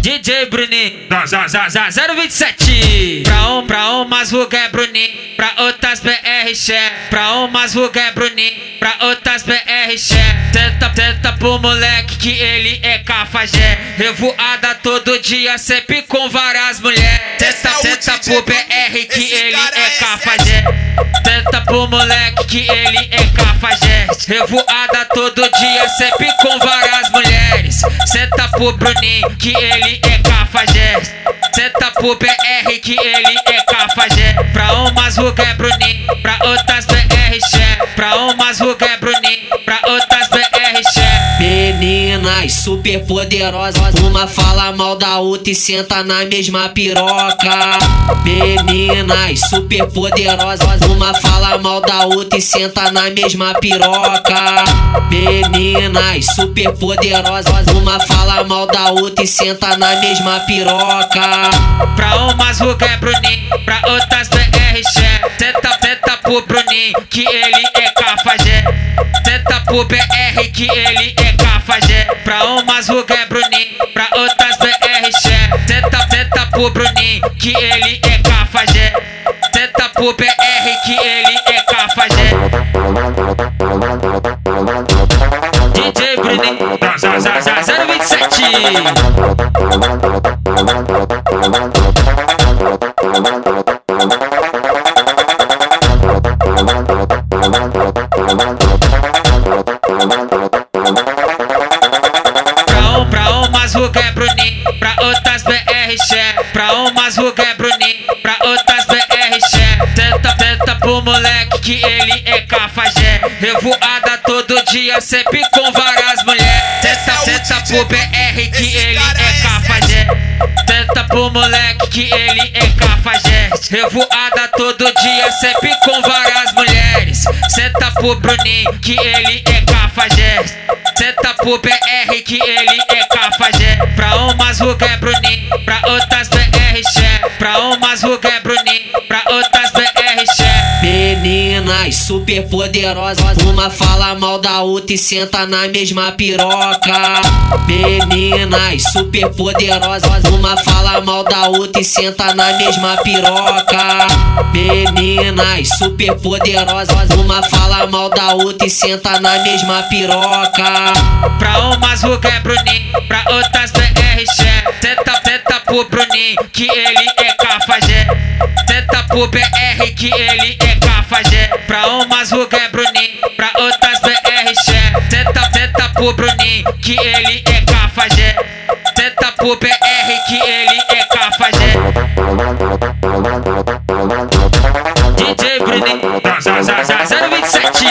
DJ Bruninho, 027. Pra um, pra umas vulgar é Bruninho, pra outras BR chefe. Pra umas vulgar é Bruninho, pra outras BR chefe. Tenta, tenta pro moleque que ele é cafajé. Revoada todo dia, sempre com várias mulheres. Tenta, tenta pro BR que ele é cafajé. Tenta pro moleque que ele é cafajé. Revoada todo dia, sempre com várias mulheres. Senta pro Bruninho que ele é cafajeste. Senta pro BR que ele é cafajeste. Pra umas rugas é Bruninho, pra outras BR chefe. Pra umas rugas é Bruninho, Meninas super poderosas, uma fala mal da outra e senta na mesma piroca. Meninas super poderosas, uma fala mal da outra e senta na mesma piroca. Meninas super poderosas, uma fala mal da outra e senta na mesma piroca. Pra umas rugas é Bruninho, pra outras chefe. Tenta, tenta pro Bruninho que ele é cafajé. Tenta pro BR que ele é. Pra umas rugas é Bruninho, pra outras BR chefe. Tenta, tenta pro Bruninho que ele é cafajé. Tenta pro BR que ele é cafajé. Rugas é Bruninho, pra outras BR chefe. Pra umas rugas é Bruninho, pra outras BR chefe. Tenta, tenta pro moleque que ele é cafajé. Revoada todo dia, sempre com várias mulheres. Tenta, tenta pro BR que ele é cafajé. Tenta pro moleque que ele é cafajé. Revoada todo dia, sempre com várias mulheres. Senta pro Bruninho que ele é cafajé. Senta pro BR que ele é cafajé. Pra umas rugas é Bruninho, pra outras BR chefe. Pra umas rugas é Bruninho, Meninas super poderosas, uma fala mal da outra e senta na mesma piroca. Meninas super poderosas, uma fala mal da outra e senta na mesma piroca. Meninas super poderosas, uma fala mal da outra e senta na mesma piroca. Pra umas rugas é Bruninho, pra outras BR chefe. Tenta, tenta pro Bruninho que ele é cafajé. Tenta pro BR que ele é cafajé. Pra umas pro Bruninho que ele é cafajé. Tenta pro BR que ele é cafajé. DJ Bruninho, 027.